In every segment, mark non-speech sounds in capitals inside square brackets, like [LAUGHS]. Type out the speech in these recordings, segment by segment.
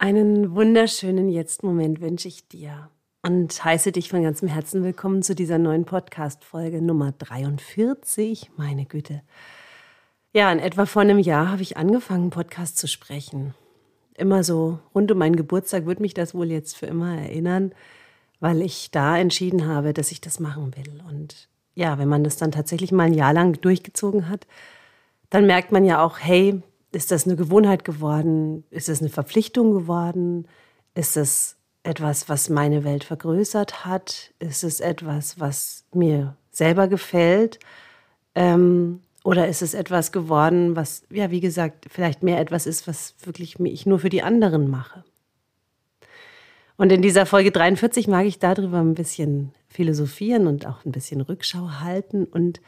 Einen wunderschönen Jetzt-Moment wünsche ich dir und heiße dich von ganzem Herzen willkommen zu dieser neuen Podcast-Folge Nummer 43. Meine Güte. Ja, in etwa vor einem Jahr habe ich angefangen, Podcast zu sprechen. Immer so rund um meinen Geburtstag wird mich das wohl jetzt für immer erinnern, weil ich da entschieden habe, dass ich das machen will. Und ja, wenn man das dann tatsächlich mal ein Jahr lang durchgezogen hat, dann merkt man ja auch, hey, ist das eine Gewohnheit geworden? Ist es eine Verpflichtung geworden? Ist es etwas, was meine Welt vergrößert hat? Ist es etwas, was mir selber gefällt? Ähm, oder ist es etwas geworden, was, ja, wie gesagt, vielleicht mehr etwas ist, was wirklich ich nur für die anderen mache? Und in dieser Folge 43 mag ich darüber ein bisschen philosophieren und auch ein bisschen Rückschau halten und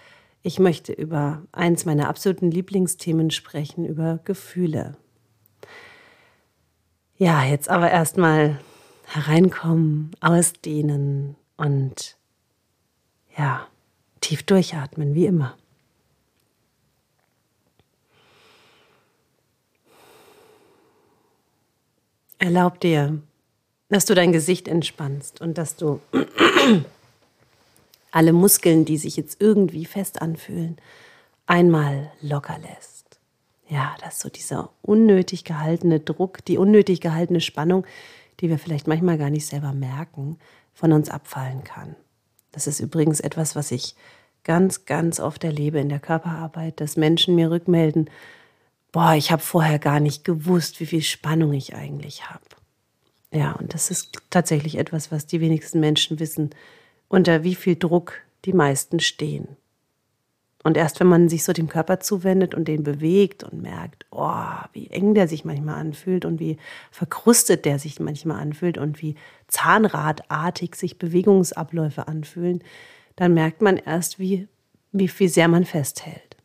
ich möchte über eins meiner absoluten Lieblingsthemen sprechen, über Gefühle. Ja, jetzt aber erstmal hereinkommen, ausdehnen und ja, tief durchatmen, wie immer. Erlaub dir, dass du dein Gesicht entspannst und dass du [CLEARS THROAT] alle Muskeln, die sich jetzt irgendwie fest anfühlen, einmal locker lässt. Ja, dass so dieser unnötig gehaltene Druck, die unnötig gehaltene Spannung, die wir vielleicht manchmal gar nicht selber merken, von uns abfallen kann. Das ist übrigens etwas, was ich ganz, ganz oft erlebe in der Körperarbeit, dass Menschen mir rückmelden, boah, ich habe vorher gar nicht gewusst, wie viel Spannung ich eigentlich habe. Ja, und das ist tatsächlich etwas, was die wenigsten Menschen wissen, unter wie viel Druck die meisten stehen. Und erst wenn man sich so dem Körper zuwendet und den bewegt und merkt, oh, wie eng der sich manchmal anfühlt und wie verkrustet der sich manchmal anfühlt und wie zahnradartig sich Bewegungsabläufe anfühlen, dann merkt man erst, wie, wie, wie sehr man festhält.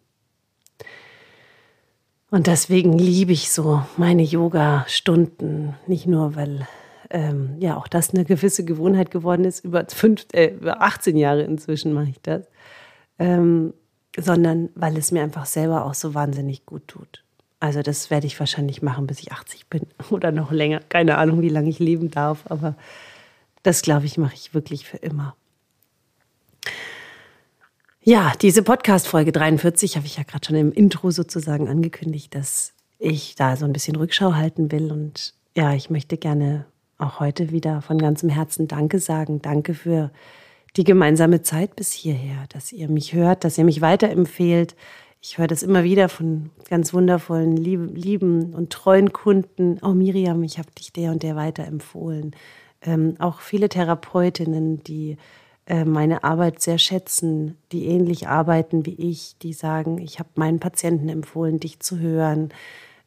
Und deswegen liebe ich so meine Yoga-Stunden, nicht nur, weil ähm, ja auch das eine gewisse Gewohnheit geworden ist. Über, fünf, äh, über 18 Jahre inzwischen mache ich das. Ähm, sondern weil es mir einfach selber auch so wahnsinnig gut tut. Also das werde ich wahrscheinlich machen, bis ich 80 bin [LAUGHS] oder noch länger. Keine Ahnung, wie lange ich leben darf, aber das, glaube ich, mache ich wirklich für immer. Ja, diese Podcast-Folge 43 habe ich ja gerade schon im Intro sozusagen angekündigt, dass ich da so ein bisschen Rückschau halten will. Und ja, ich möchte gerne auch heute wieder von ganzem Herzen Danke sagen. Danke für die gemeinsame Zeit bis hierher, dass ihr mich hört, dass ihr mich weiterempfehlt. Ich höre das immer wieder von ganz wundervollen, lieben und treuen Kunden. Oh Miriam, ich habe dich der und der weiterempfohlen. Ähm, auch viele Therapeutinnen, die äh, meine Arbeit sehr schätzen, die ähnlich arbeiten wie ich, die sagen, ich habe meinen Patienten empfohlen, dich zu hören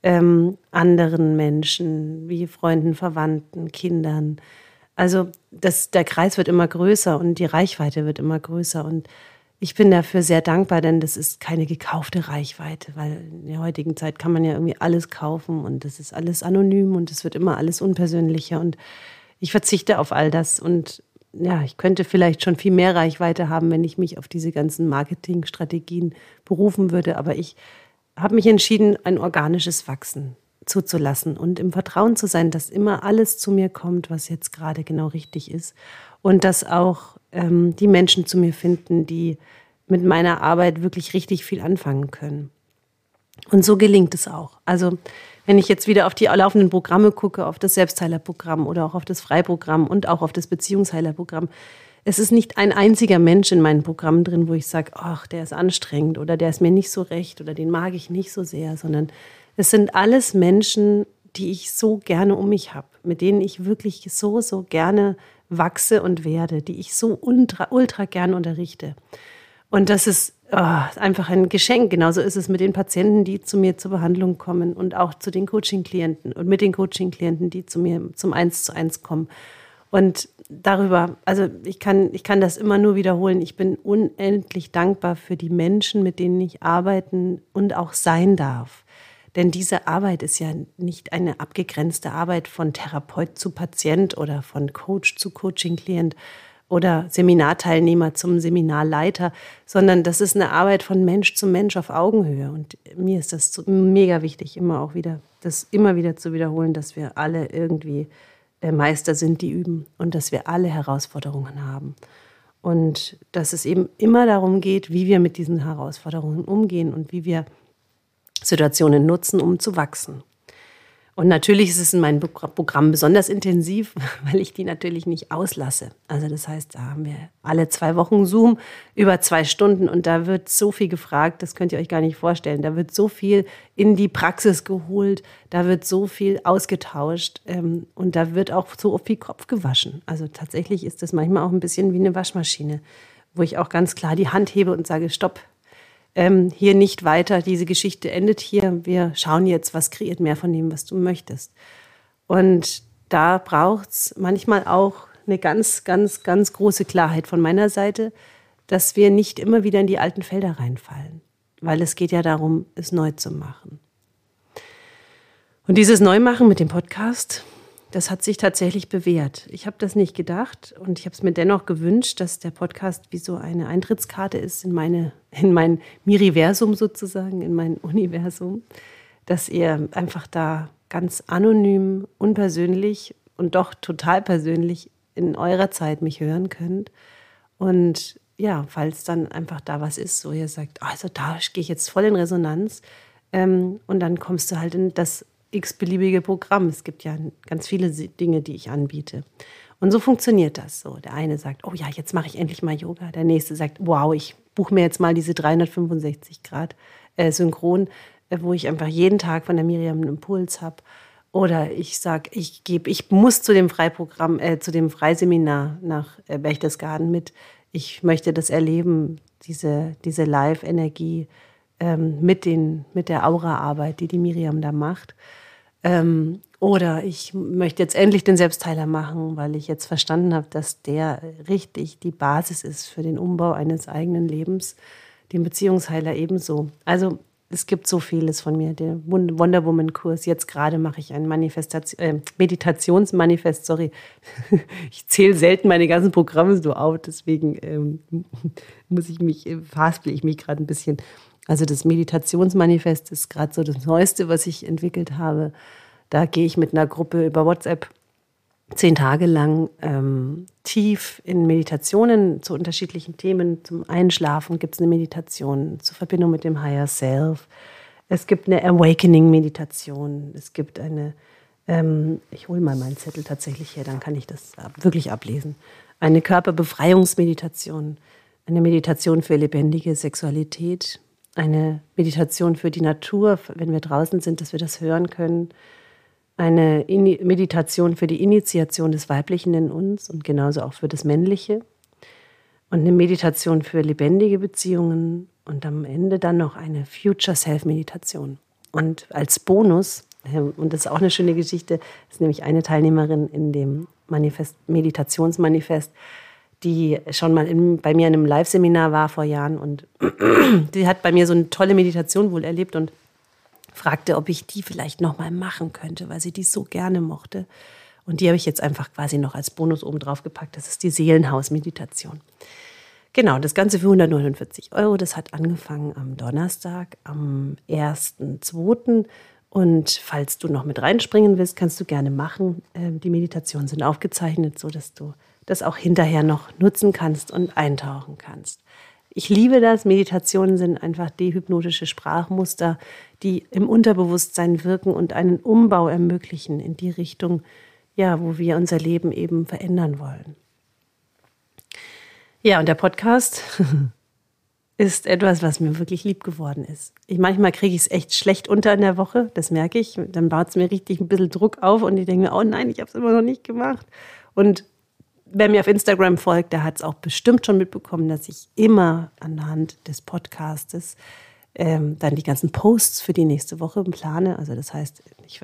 ähm, anderen Menschen, wie Freunden, Verwandten, Kindern. Also das, der Kreis wird immer größer und die Reichweite wird immer größer. Und ich bin dafür sehr dankbar, denn das ist keine gekaufte Reichweite, weil in der heutigen Zeit kann man ja irgendwie alles kaufen und das ist alles anonym und es wird immer alles unpersönlicher. Und ich verzichte auf all das und ja, ich könnte vielleicht schon viel mehr Reichweite haben, wenn ich mich auf diese ganzen Marketingstrategien berufen würde. Aber ich habe mich entschieden, ein organisches Wachsen zuzulassen und im Vertrauen zu sein, dass immer alles zu mir kommt, was jetzt gerade genau richtig ist. Und dass auch ähm, die Menschen zu mir finden, die mit meiner Arbeit wirklich richtig viel anfangen können. Und so gelingt es auch. Also wenn ich jetzt wieder auf die laufenden Programme gucke, auf das Selbstheilerprogramm oder auch auf das Freiprogramm und auch auf das Beziehungsheilerprogramm, es ist nicht ein einziger Mensch in meinen Programmen drin, wo ich sage, ach, der ist anstrengend oder der ist mir nicht so recht oder den mag ich nicht so sehr, sondern es sind alles Menschen, die ich so gerne um mich habe, mit denen ich wirklich so, so gerne wachse und werde, die ich so ultra, ultra gern unterrichte. Und das ist oh, einfach ein Geschenk. Genauso ist es mit den Patienten, die zu mir zur Behandlung kommen und auch zu den Coaching-Klienten und mit den Coaching-Klienten, die zu mir zum Eins zu eins kommen. Und darüber, also ich kann, ich kann das immer nur wiederholen. Ich bin unendlich dankbar für die Menschen, mit denen ich arbeiten und auch sein darf. Denn diese Arbeit ist ja nicht eine abgegrenzte Arbeit von Therapeut zu Patient oder von Coach zu Coaching-Klient, oder Seminarteilnehmer zum Seminarleiter, sondern das ist eine Arbeit von Mensch zu Mensch auf Augenhöhe. Und mir ist das mega wichtig, immer auch wieder, das immer wieder zu wiederholen, dass wir alle irgendwie äh, Meister sind, die üben und dass wir alle Herausforderungen haben. Und dass es eben immer darum geht, wie wir mit diesen Herausforderungen umgehen und wie wir Situationen nutzen, um zu wachsen. Und natürlich ist es in meinem Programm besonders intensiv, [LAUGHS] weil ich die natürlich nicht auslasse. Also das heißt, da haben wir alle zwei Wochen Zoom über zwei Stunden und da wird so viel gefragt, das könnt ihr euch gar nicht vorstellen. Da wird so viel in die Praxis geholt, da wird so viel ausgetauscht ähm, und da wird auch so viel Kopf gewaschen. Also tatsächlich ist das manchmal auch ein bisschen wie eine Waschmaschine, wo ich auch ganz klar die Hand hebe und sage, stopp, ähm, hier nicht weiter, diese Geschichte endet hier, wir schauen jetzt, was kreiert mehr von dem, was du möchtest. Und da braucht es manchmal auch eine ganz, ganz, ganz große Klarheit von meiner Seite, dass wir nicht immer wieder in die alten Felder reinfallen, weil es geht ja darum, es neu zu machen. Und dieses Neumachen mit dem Podcast, das hat sich tatsächlich bewährt. Ich habe das nicht gedacht und ich habe es mir dennoch gewünscht, dass der Podcast wie so eine Eintrittskarte ist in, meine, in mein Miriversum sozusagen, in mein Universum, dass ihr einfach da ganz anonym, unpersönlich und doch total persönlich in eurer Zeit mich hören könnt. Und ja, falls dann einfach da was ist, so ihr sagt, also da gehe ich jetzt voll in Resonanz. Ähm, und dann kommst du halt in das x-beliebige Programm. Es gibt ja ganz viele Dinge, die ich anbiete. Und so funktioniert das so. Der eine sagt, oh ja, jetzt mache ich endlich mal Yoga. Der nächste sagt, wow, ich buche mir jetzt mal diese 365 Grad äh, Synchron, äh, wo ich einfach jeden Tag von der Miriam einen Impuls habe. Oder ich sage, ich gebe, ich muss zu dem Freiprogramm, äh, zu dem Freiseminar nach äh, Berchtesgaden mit. Ich möchte das erleben, diese, diese Live-Energie ähm, mit, den, mit der Aura-Arbeit, die die Miriam da macht. Ähm, oder ich möchte jetzt endlich den Selbstheiler machen, weil ich jetzt verstanden habe, dass der richtig die Basis ist für den Umbau eines eigenen Lebens, den Beziehungsheiler ebenso. Also es gibt so vieles von mir. Der Wonder Woman Kurs. Jetzt gerade mache ich ein Manifestation, äh, Meditationsmanifest. Sorry, [LAUGHS] ich zähle selten meine ganzen Programme so auf. Deswegen ähm, [LAUGHS] muss ich mich, äh, verhaspel ich mich gerade ein bisschen. Also das Meditationsmanifest ist gerade so das Neueste, was ich entwickelt habe. Da gehe ich mit einer Gruppe über WhatsApp zehn Tage lang ähm, tief in Meditationen zu unterschiedlichen Themen. Zum Einschlafen gibt es eine Meditation zur Verbindung mit dem Higher Self. Es gibt eine Awakening-Meditation. Es gibt eine, ähm, ich hole mal meinen Zettel tatsächlich her, dann kann ich das wirklich ablesen. Eine Körperbefreiungsmeditation, eine Meditation für lebendige Sexualität, eine Meditation für die Natur, wenn wir draußen sind, dass wir das hören können, eine Meditation für die Initiation des Weiblichen in uns und genauso auch für das Männliche und eine Meditation für lebendige Beziehungen und am Ende dann noch eine Future Self Meditation. Und als Bonus, äh, und das ist auch eine schöne Geschichte, ist nämlich eine Teilnehmerin in dem Manifest, Meditationsmanifest, die schon mal in, bei mir in einem Live-Seminar war vor Jahren und [CLEARS THROAT] die hat bei mir so eine tolle Meditation wohl erlebt und fragte, ob ich die vielleicht noch mal machen könnte, weil sie die so gerne mochte. Und die habe ich jetzt einfach quasi noch als Bonus oben drauf gepackt. Das ist die Seelenhaus-Meditation. Genau, das Ganze für 149 Euro. Das hat angefangen am Donnerstag, am 1.2. Und falls du noch mit reinspringen willst, kannst du gerne machen. Ähm, die Meditationen sind aufgezeichnet, sodass du das auch hinterher noch nutzen kannst und eintauchen kannst. Ich liebe das. Meditationen sind einfach dehypnotische Sprachmuster, die im Unterbewusstsein wirken und einen Umbau ermöglichen in die Richtung, ja, wo wir unser Leben eben verändern wollen. Ja, und der Podcast [LAUGHS] ist etwas, was mir wirklich lieb geworden ist. Ich, manchmal kriege ich es echt schlecht unter in der Woche, das merke ich. Dann baut es mir richtig ein bisschen Druck auf und ich denke mir, oh nein, ich habe es immer noch nicht gemacht. Und wer mir auf Instagram folgt, der hat es auch bestimmt schon mitbekommen, dass ich immer anhand des Podcastes ähm, dann die ganzen Posts für die nächste Woche plane. Also das heißt, ich,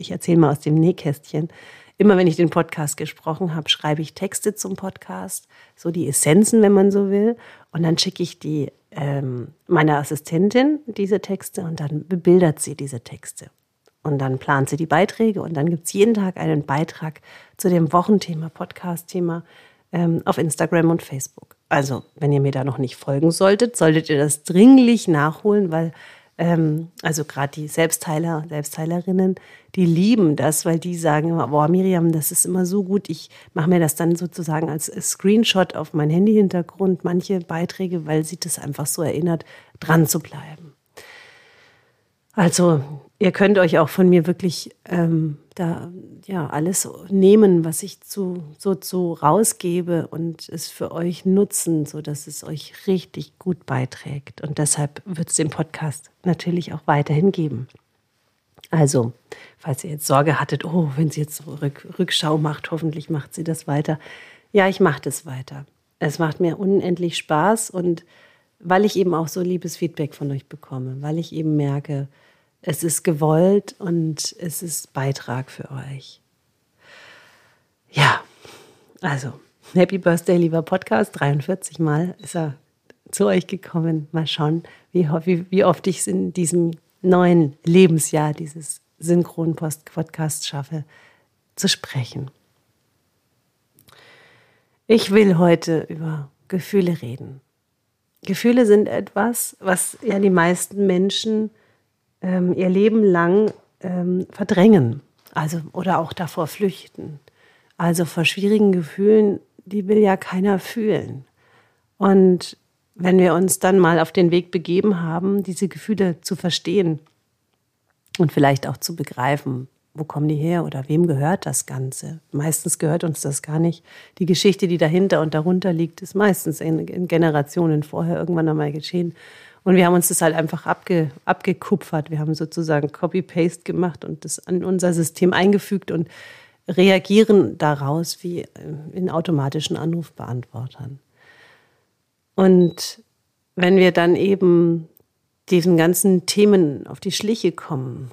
ich erzähle mal aus dem Nähkästchen. Immer wenn ich den Podcast gesprochen habe, schreibe ich Texte zum Podcast, so die Essenzen, wenn man so will. Und dann schicke ich die ähm, meiner Assistentin diese Texte und dann bebildert sie diese Texte. Und dann plant sie die Beiträge und dann gibt es jeden Tag einen Beitrag zu dem Wochenthema, Podcast-Thema, ähm, auf Instagram und Facebook. Also, wenn ihr mir da noch nicht folgen solltet, solltet ihr das dringlich nachholen, weil ähm, also gerade die Selbstteiler, Selbstteilerinnen, die lieben das, weil die sagen immer, boah, Miriam, das ist immer so gut. Ich mache mir das dann sozusagen als Screenshot auf mein Handyhintergrund, manche Beiträge, weil sie das einfach so erinnert, dran zu bleiben. Also ihr könnt euch auch von mir wirklich ähm, da ja alles nehmen, was ich zu, so zu rausgebe und es für euch nutzen, so dass es euch richtig gut beiträgt. Und deshalb wird es den Podcast natürlich auch weiterhin geben. Also, falls ihr jetzt Sorge hattet, oh, wenn sie jetzt Rück, Rückschau macht, hoffentlich macht sie das weiter. Ja, ich mache das weiter. Es macht mir unendlich Spaß und weil ich eben auch so liebes Feedback von euch bekomme, weil ich eben merke, es ist gewollt und es ist Beitrag für euch. Ja, also Happy Birthday, lieber Podcast. 43 Mal ist er zu euch gekommen. Mal schauen, wie, wie, wie oft ich es in diesem neuen Lebensjahr, dieses Synchron-Podcast schaffe, zu sprechen. Ich will heute über Gefühle reden. Gefühle sind etwas, was ja die meisten Menschen ähm, ihr Leben lang ähm, verdrängen, also oder auch davor flüchten. Also vor schwierigen Gefühlen, die will ja keiner fühlen. Und wenn wir uns dann mal auf den Weg begeben haben, diese Gefühle zu verstehen und vielleicht auch zu begreifen, wo kommen die her oder wem gehört das Ganze? Meistens gehört uns das gar nicht. Die Geschichte, die dahinter und darunter liegt, ist meistens in, in Generationen vorher irgendwann einmal geschehen. Und wir haben uns das halt einfach abge, abgekupfert. Wir haben sozusagen Copy-Paste gemacht und das an unser System eingefügt und reagieren daraus wie äh, in automatischen Anrufbeantwortern. Und wenn wir dann eben diesen ganzen Themen auf die Schliche kommen,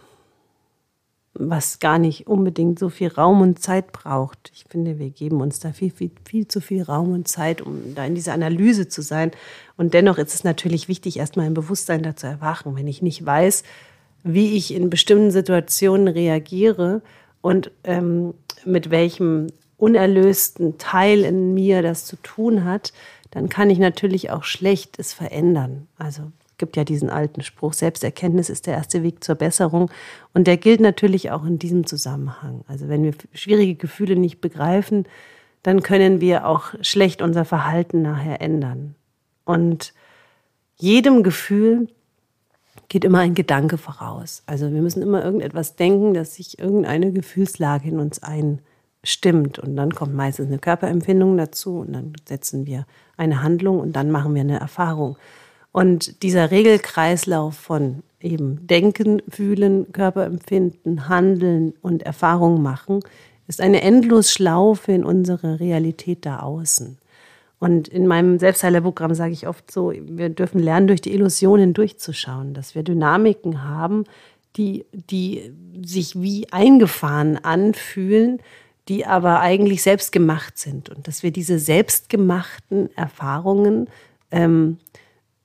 was gar nicht unbedingt so viel Raum und Zeit braucht. Ich finde, wir geben uns da viel, viel, viel zu viel Raum und Zeit, um da in dieser Analyse zu sein. Und dennoch ist es natürlich wichtig, erstmal ein Bewusstsein dazu erwachen. Wenn ich nicht weiß, wie ich in bestimmten Situationen reagiere und ähm, mit welchem unerlösten Teil in mir das zu tun hat, dann kann ich natürlich auch schlecht es verändern. Also gibt ja diesen alten Spruch, Selbsterkenntnis ist der erste Weg zur Besserung. Und der gilt natürlich auch in diesem Zusammenhang. Also wenn wir schwierige Gefühle nicht begreifen, dann können wir auch schlecht unser Verhalten nachher ändern. Und jedem Gefühl geht immer ein Gedanke voraus. Also wir müssen immer irgendetwas denken, dass sich irgendeine Gefühlslage in uns einstimmt. Und dann kommt meistens eine Körperempfindung dazu und dann setzen wir eine Handlung und dann machen wir eine Erfahrung. Und dieser Regelkreislauf von eben Denken, Fühlen, Körperempfinden, Handeln und Erfahrung machen, ist eine Endlosschlaufe in unsere Realität da außen. Und in meinem Selbstheilerprogramm sage ich oft so, wir dürfen lernen, durch die Illusionen durchzuschauen, dass wir Dynamiken haben, die, die sich wie eingefahren anfühlen, die aber eigentlich selbst gemacht sind. Und dass wir diese selbstgemachten Erfahrungen ähm,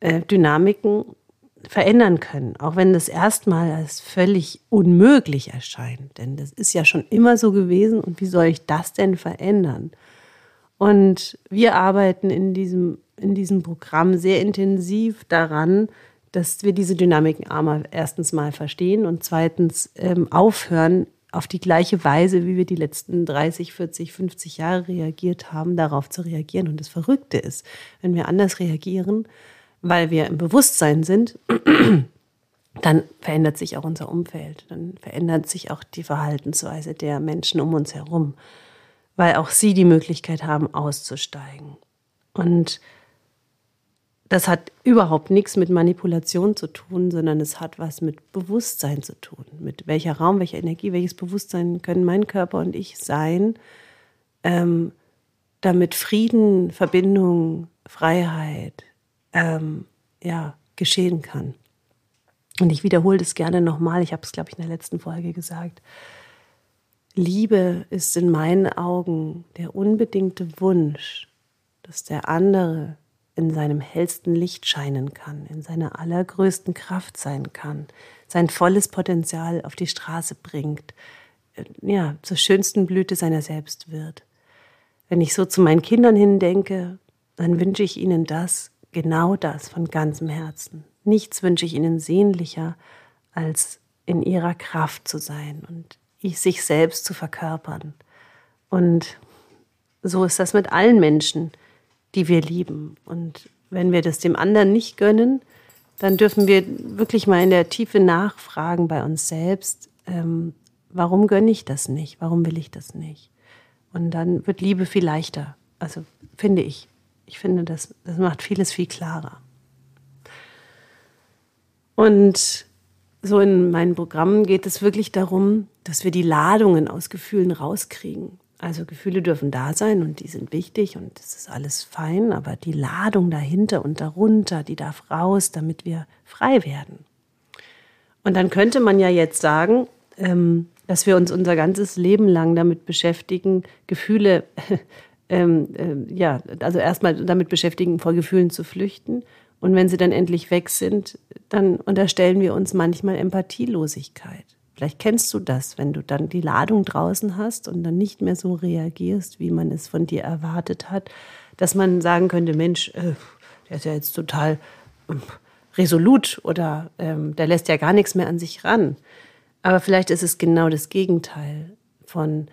äh, Dynamiken verändern können, auch wenn das erstmal als völlig unmöglich erscheint. Denn das ist ja schon immer so gewesen und wie soll ich das denn verändern? Und wir arbeiten in diesem, in diesem Programm sehr intensiv daran, dass wir diese Dynamiken einmal erstens mal verstehen und zweitens ähm, aufhören, auf die gleiche Weise, wie wir die letzten 30, 40, 50 Jahre reagiert haben, darauf zu reagieren. Und das Verrückte ist, wenn wir anders reagieren, weil wir im Bewusstsein sind, [CLEARS THROAT] dann verändert sich auch unser Umfeld, dann verändert sich auch die Verhaltensweise der Menschen um uns herum, weil auch sie die Möglichkeit haben, auszusteigen. Und das hat überhaupt nichts mit Manipulation zu tun, sondern es hat was mit Bewusstsein zu tun. Mit welcher Raum, welcher Energie, welches Bewusstsein können mein Körper und ich sein, ähm, damit Frieden, Verbindung, Freiheit, ähm, ja, geschehen kann. Und ich wiederhole das gerne nochmal, ich habe es, glaube ich, in der letzten Folge gesagt. Liebe ist in meinen Augen der unbedingte Wunsch, dass der andere in seinem hellsten Licht scheinen kann, in seiner allergrößten Kraft sein kann, sein volles Potenzial auf die Straße bringt, äh, ja, zur schönsten Blüte seiner selbst wird. wenn ich so zu meinen Kindern hindenke, dann wünsche ich ihnen das, genau das von ganzem Herzen. Nichts wünsche ich ihnen sehnlicher, als in ihrer Kraft zu sein und sich selbst zu verkörpern. Und so ist das mit allen Menschen, die wir lieben. Und wenn wir das dem anderen nicht gönnen, dann dürfen wir wirklich mal in der Tiefe nachfragen bei uns selbst, ähm, warum gönne ich das nicht? Warum will ich das nicht? Und dann wird Liebe viel leichter. Also finde ich. Ich finde, das, das macht vieles viel klarer. Und so in meinen Programmen geht es wirklich darum, dass wir die Ladungen aus Gefühlen rauskriegen. Also Gefühle dürfen da sein und die sind wichtig und das ist alles fein, aber die Ladung dahinter und darunter, die darf raus, damit wir frei werden. Und dann könnte man ja jetzt sagen, ähm, dass wir uns unser ganzes Leben lang damit beschäftigen, Gefühle, [LAUGHS] ähm, äh, ja, also erstmal damit beschäftigen, vor Gefühlen zu flüchten. Und wenn sie dann endlich weg sind, dann unterstellen wir uns manchmal Empathielosigkeit. Vielleicht kennst du das, wenn du dann die Ladung draußen hast und dann nicht mehr so reagierst, wie man es von dir erwartet hat, dass man sagen könnte, Mensch, äh, der ist ja jetzt total äh, resolut oder ähm, der lässt ja gar nichts mehr an sich ran. Aber vielleicht ist es genau das Gegenteil von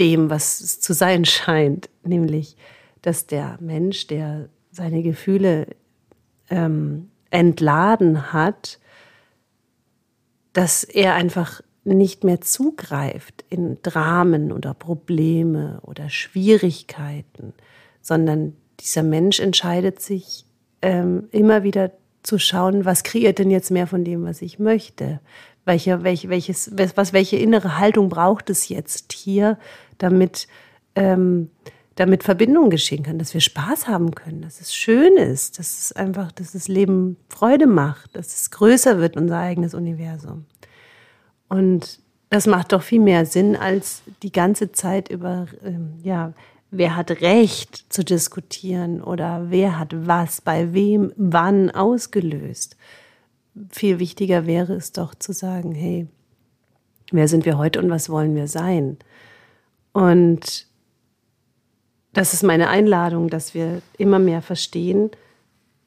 dem, was es zu sein scheint, nämlich, dass der Mensch, der seine Gefühle ähm, entladen hat, dass er einfach nicht mehr zugreift in Dramen oder Probleme oder Schwierigkeiten, sondern dieser Mensch entscheidet sich ähm, immer wieder zu schauen, was kreiert denn jetzt mehr von dem, was ich möchte? Welche, welche, welches, was, welche innere Haltung braucht es jetzt hier, damit, ähm, damit Verbindung geschehen kann, dass wir Spaß haben können, dass es schön ist, dass es einfach, dass das Leben Freude macht, dass es größer wird, unser eigenes Universum. Und das macht doch viel mehr Sinn, als die ganze Zeit über, ähm, ja, wer hat Recht zu diskutieren oder wer hat was bei wem wann ausgelöst. Viel wichtiger wäre es doch zu sagen, hey, wer sind wir heute und was wollen wir sein? Und das ist meine Einladung, dass wir immer mehr verstehen,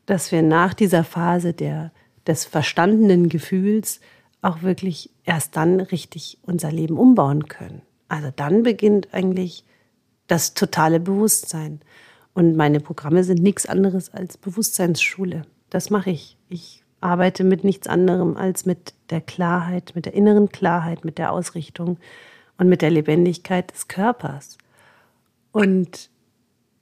dass wir nach dieser Phase der, des verstandenen Gefühls auch wirklich erst dann richtig unser Leben umbauen können. Also dann beginnt eigentlich das totale Bewusstsein. Und meine Programme sind nichts anderes als Bewusstseinsschule. Das mache ich. Ich arbeite mit nichts anderem als mit der Klarheit, mit der inneren Klarheit, mit der Ausrichtung und mit der Lebendigkeit des Körpers. Und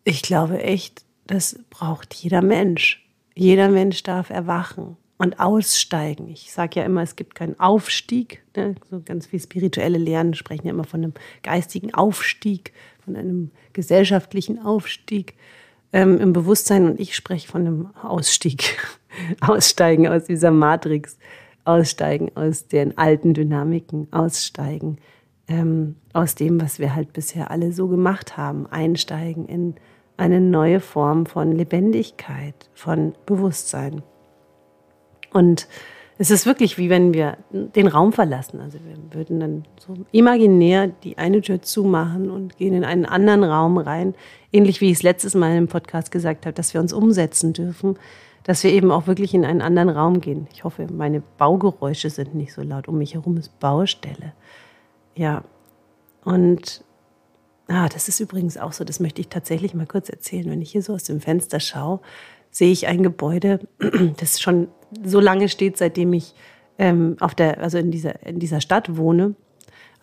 ich glaube echt, das braucht jeder Mensch. Jeder Mensch darf erwachen und aussteigen. Ich sage ja immer, es gibt keinen Aufstieg. Ne? So ganz viel spirituelle Lehren sprechen ja immer von einem geistigen Aufstieg, von einem gesellschaftlichen Aufstieg ähm, im Bewusstsein. Und ich spreche von einem Ausstieg, [LAUGHS] [LAUGHS] aussteigen aus dieser Matrix, aussteigen aus den alten Dynamiken, aussteigen ähm, aus dem, was wir halt bisher alle so gemacht haben, einsteigen in eine neue Form von Lebendigkeit, von Bewusstsein. Und es ist wirklich wie wenn wir den Raum verlassen. Also wir würden dann so imaginär die eine Tür zumachen und gehen in einen anderen Raum rein. Ähnlich wie ich es letztes Mal im Podcast gesagt habe, dass wir uns umsetzen dürfen, dass wir eben auch wirklich in einen anderen Raum gehen. Ich hoffe, meine Baugeräusche sind nicht so laut. Um mich herum ist Baustelle. Ja. Und ah, das ist übrigens auch so, das möchte ich tatsächlich mal kurz erzählen. Wenn ich hier so aus dem Fenster schaue, sehe ich ein Gebäude, [CLEARS THROAT] das schon so lange steht, seitdem ich ähm, auf der, also in dieser, in dieser Stadt wohne.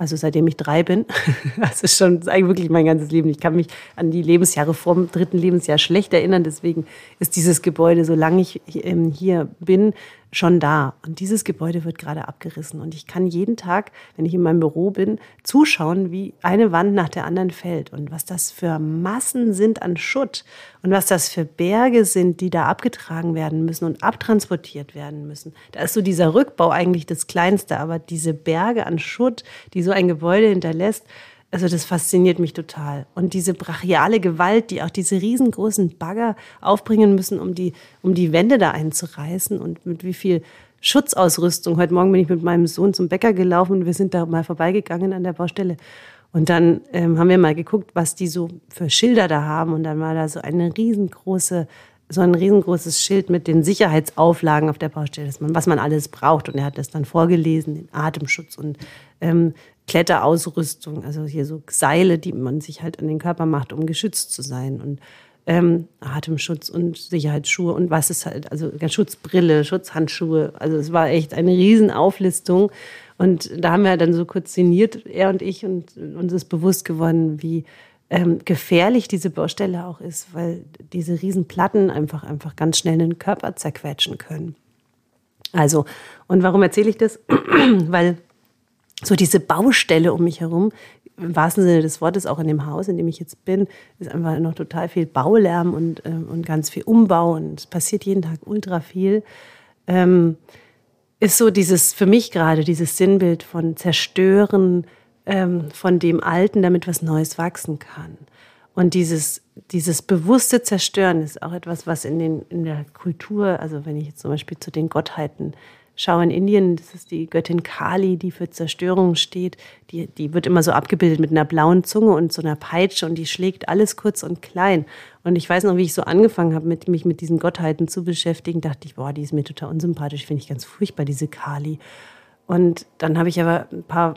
Also seitdem ich drei bin. [LAUGHS] Das ist schon eigentlich wirklich mein ganzes Leben. Ich kann mich an die Lebensjahre vor dem dritten Lebensjahr schlecht erinnern. Deswegen ist dieses Gebäude, solange ich ähm, hier bin, schon da. Und dieses Gebäude wird gerade abgerissen. Und ich kann jeden Tag, wenn ich in meinem Büro bin, zuschauen, wie eine Wand nach der anderen fällt. Und was das für Massen sind an Schutt. Und was das für Berge sind, die da abgetragen werden müssen und abtransportiert werden müssen. Da ist so dieser Rückbau eigentlich das Kleinste. Aber diese Berge an Schutt, die so ein Gebäude hinterlässt, also das fasziniert mich total. Und diese brachiale Gewalt, die auch diese riesengroßen Bagger aufbringen müssen, um die, um die Wände da einzureißen und mit wie viel Schutzausrüstung. Heute Morgen bin ich mit meinem Sohn zum Bäcker gelaufen und wir sind da mal vorbeigegangen an der Baustelle. Und dann ähm, haben wir mal geguckt, was die so für Schilder da haben. Und dann war da so eine riesengroße, so ein riesengroßes Schild mit den Sicherheitsauflagen auf der Baustelle, man, was man alles braucht. Und er hat das dann vorgelesen, den Atemschutz und ähm, Kletterausrüstung, also hier so Seile, die man sich halt an den Körper macht, um geschützt zu sein. Und ähm, Atemschutz und Sicherheitsschuhe und was ist halt, also Schutzbrille, Schutzhandschuhe. Also es war echt eine Riesenauflistung. Und da haben wir dann so kurz sinniert, er und ich, und uns ist bewusst geworden, wie ähm, gefährlich diese Baustelle auch ist, weil diese Riesenplatten einfach, einfach ganz schnell den Körper zerquetschen können. Also, und warum erzähle ich das? [CLEARS THROAT] weil so diese Baustelle um mich herum im wahrsten Sinne des Wortes auch in dem Haus, in dem ich jetzt bin, ist einfach noch total viel Baulärm und, äh, und ganz viel Umbau und es passiert jeden Tag ultra viel. Ähm, ist so dieses, für mich gerade, dieses Sinnbild von Zerstören ähm, von dem Alten, damit was Neues wachsen kann. Und dieses, dieses bewusste Zerstören ist auch etwas, was in, den, in der Kultur, also wenn ich jetzt zum Beispiel zu den Gottheiten Schau in Indien, das ist die Göttin Kali, die für Zerstörung steht. Die, die wird immer so abgebildet mit einer blauen Zunge und so einer Peitsche und die schlägt alles kurz und klein. Und ich weiß noch, wie ich so angefangen habe, mit, mich mit diesen Gottheiten zu beschäftigen, dachte ich, boah, die ist mir total unsympathisch, finde ich ganz furchtbar, diese Kali. Und dann habe ich aber ein paar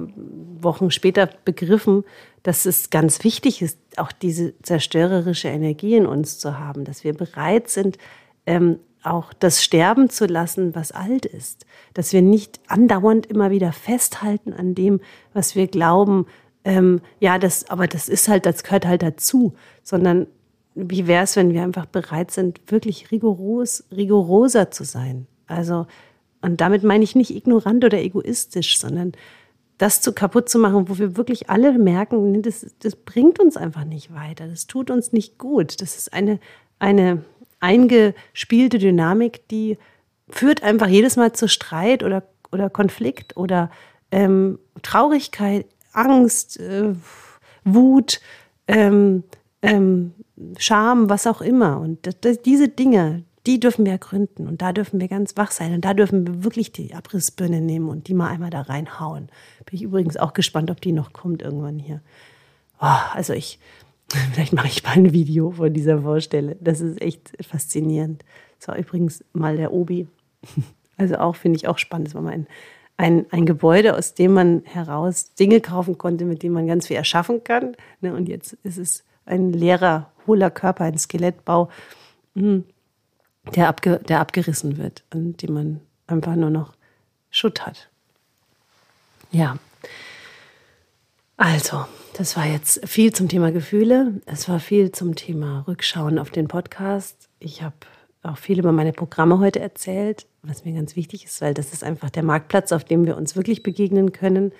Wochen später begriffen, dass es ganz wichtig ist, auch diese zerstörerische Energie in uns zu haben, dass wir bereit sind, ähm, auch das sterben zu lassen, was alt ist. Dass wir nicht andauernd immer wieder festhalten an dem, was wir glauben, ähm, ja, das, aber das ist halt, das gehört halt dazu, sondern wie wäre es, wenn wir einfach bereit sind, wirklich rigoros, rigoroser zu sein? Also, und damit meine ich nicht ignorant oder egoistisch, sondern das zu kaputt zu machen, wo wir wirklich alle merken, das, das bringt uns einfach nicht weiter, das tut uns nicht gut. Das ist eine, eine eingespielte Dynamik, die führt einfach jedes Mal zu Streit oder, oder Konflikt oder ähm, Traurigkeit, Angst, äh, Wut, ähm, ähm, Scham, was auch immer. Und das, das, diese Dinge, die dürfen wir ergründen und da dürfen wir ganz wach sein und da dürfen wir wirklich die Abrissbirne nehmen und die mal einmal da reinhauen. Bin ich übrigens auch gespannt, ob die noch kommt irgendwann hier. Oh, also ich [LAUGHS] Vielleicht mache ich mal ein Video von dieser Vorstelle. Das ist echt faszinierend. Das war übrigens mal der Obi. [LAUGHS] Also auch finde ich auch spannend. Das war mal ein, ein, ein Gebäude, aus dem man heraus Dinge kaufen konnte, mit denen man ganz viel erschaffen kann. Ne, und jetzt ist es ein leerer, hohler Körper, ein Skelettbau, hm, der, abge, der abgerissen wird und dem man einfach nur noch Schutt hat. Ja. Also, das war jetzt viel zum Thema Gefühle. Es war viel zum Thema Rückschauen auf den Podcast. Ich habe auch viel über meine Programme heute erzählt, was mir ganz wichtig ist, weil das ist einfach der Marktplatz, auf dem wir uns wirklich begegnen können.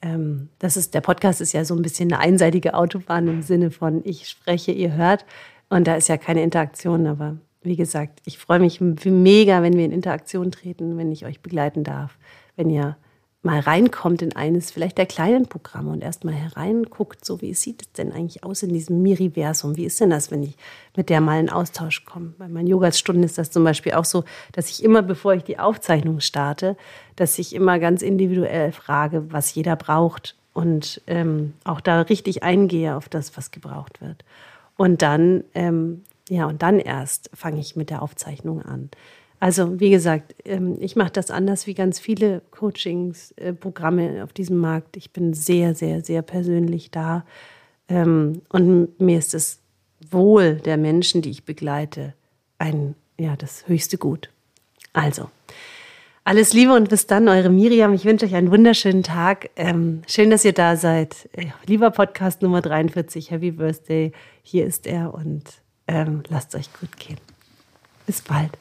Ähm, das ist, der Podcast ist ja so ein bisschen eine einseitige Autobahn im Sinne von ich spreche, ihr hört. Und da ist ja keine Interaktion, aber wie gesagt, ich freue mich mega, wenn wir in Interaktion treten, wenn ich euch begleiten darf, wenn ihr mal reinkommt in eines vielleicht der kleinen Programme und erst mal hereinguckt, so wie sieht es denn eigentlich aus in diesem Miriversum? Wie ist denn das, wenn ich mit der mal in Austausch komme? Bei meinen Yogastunden ist das zum Beispiel auch so, dass ich immer, bevor ich die Aufzeichnung starte, dass ich immer ganz individuell frage, was jeder braucht und ähm, auch da richtig eingehe auf das, was gebraucht wird. Und dann, ähm, ja, und dann erst fange ich mit der Aufzeichnung an. Also wie gesagt, ähm, ich mache das anders wie ganz viele Coachings-Programme auf diesem Markt. Ich bin sehr, sehr, sehr persönlich da. Ähm, und mir ist das Wohl der Menschen, die ich begleite, ein, ja, das höchste Gut. Also, alles Liebe und bis dann, eure Miriam. Ich wünsche euch einen wunderschönen Tag. Ähm, schön, dass ihr da seid. Lieber Podcast Nummer 43, Happy Birthday. Hier ist er und ähm, lasst euch gut gehen. Bis bald.